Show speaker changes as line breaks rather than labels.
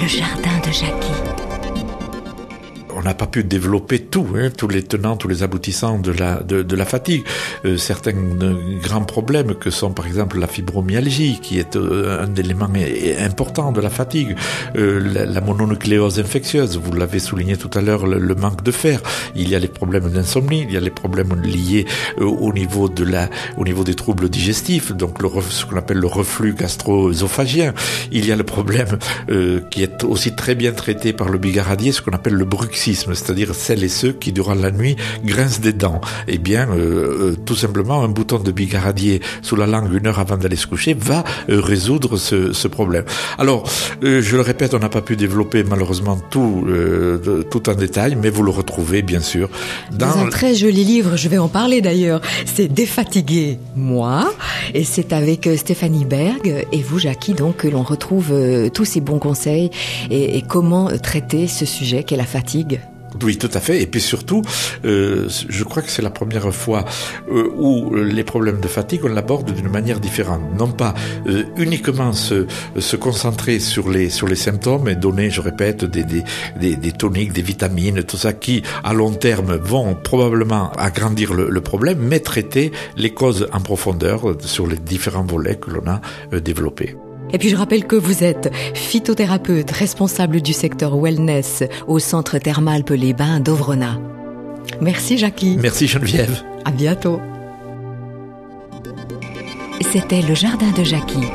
le jardin de Jackie
n'a pas pu développer tout, hein, tous les tenants, tous les aboutissants de la, fatigue. Euh, certains grands problèmes que sont par exemple la fibromyalgie, qui est euh, un élément important de la fatigue, euh, la, mononucléose infectieuse, vous l'avez souligné tout à l'heure, le, manque de fer. Il y a les problèmes d'insomnie, il y a les problèmes liés au niveau de la, au niveau des troubles digestifs, donc ce qu'on appelle le reflux gastro-œsophagien. Il y a le problème qui est aussi très bien traité par le bigaradier, ce qu'on appelle le bruxisme c'est-à-dire celles et ceux qui, durant la nuit, grincent des dents. Eh bien, euh, euh, tout simplement, un bouton de bigaradier sous la langue une heure avant d'aller se coucher va euh, résoudre ce, ce, problème. Alors, je le répète, on n'a pas pu développer malheureusement tout, tout en détail, mais vous le retrouvez bien sûr
dans, dans un très joli livre. Je vais en parler d'ailleurs. C'est Défatiguer moi, et c'est avec Stéphanie Berg et vous, Jackie, donc que l'on retrouve tous ces bons conseils et comment traiter ce sujet qu'est la fatigue
oui, tout à fait. Et puis surtout, euh, je crois que c'est la première fois euh, où les problèmes de fatigue, on l'aborde d'une manière différente. Non pas euh, uniquement se, se concentrer sur les, sur les symptômes et donner, je répète, des, des, des, toniques, des vitamines, tout ça qui, à long terme, vont probablement agrandir le, le problème, mais traiter les causes en profondeur sur les différents volets que l'on a développés.
Et puis je rappelle que vous êtes phytothérapeute responsable du secteur wellness au centre thermal Les Bains d'Ovrona. Merci Jackie.
Merci Geneviève.
À bientôt. C'était le jardin de Jackie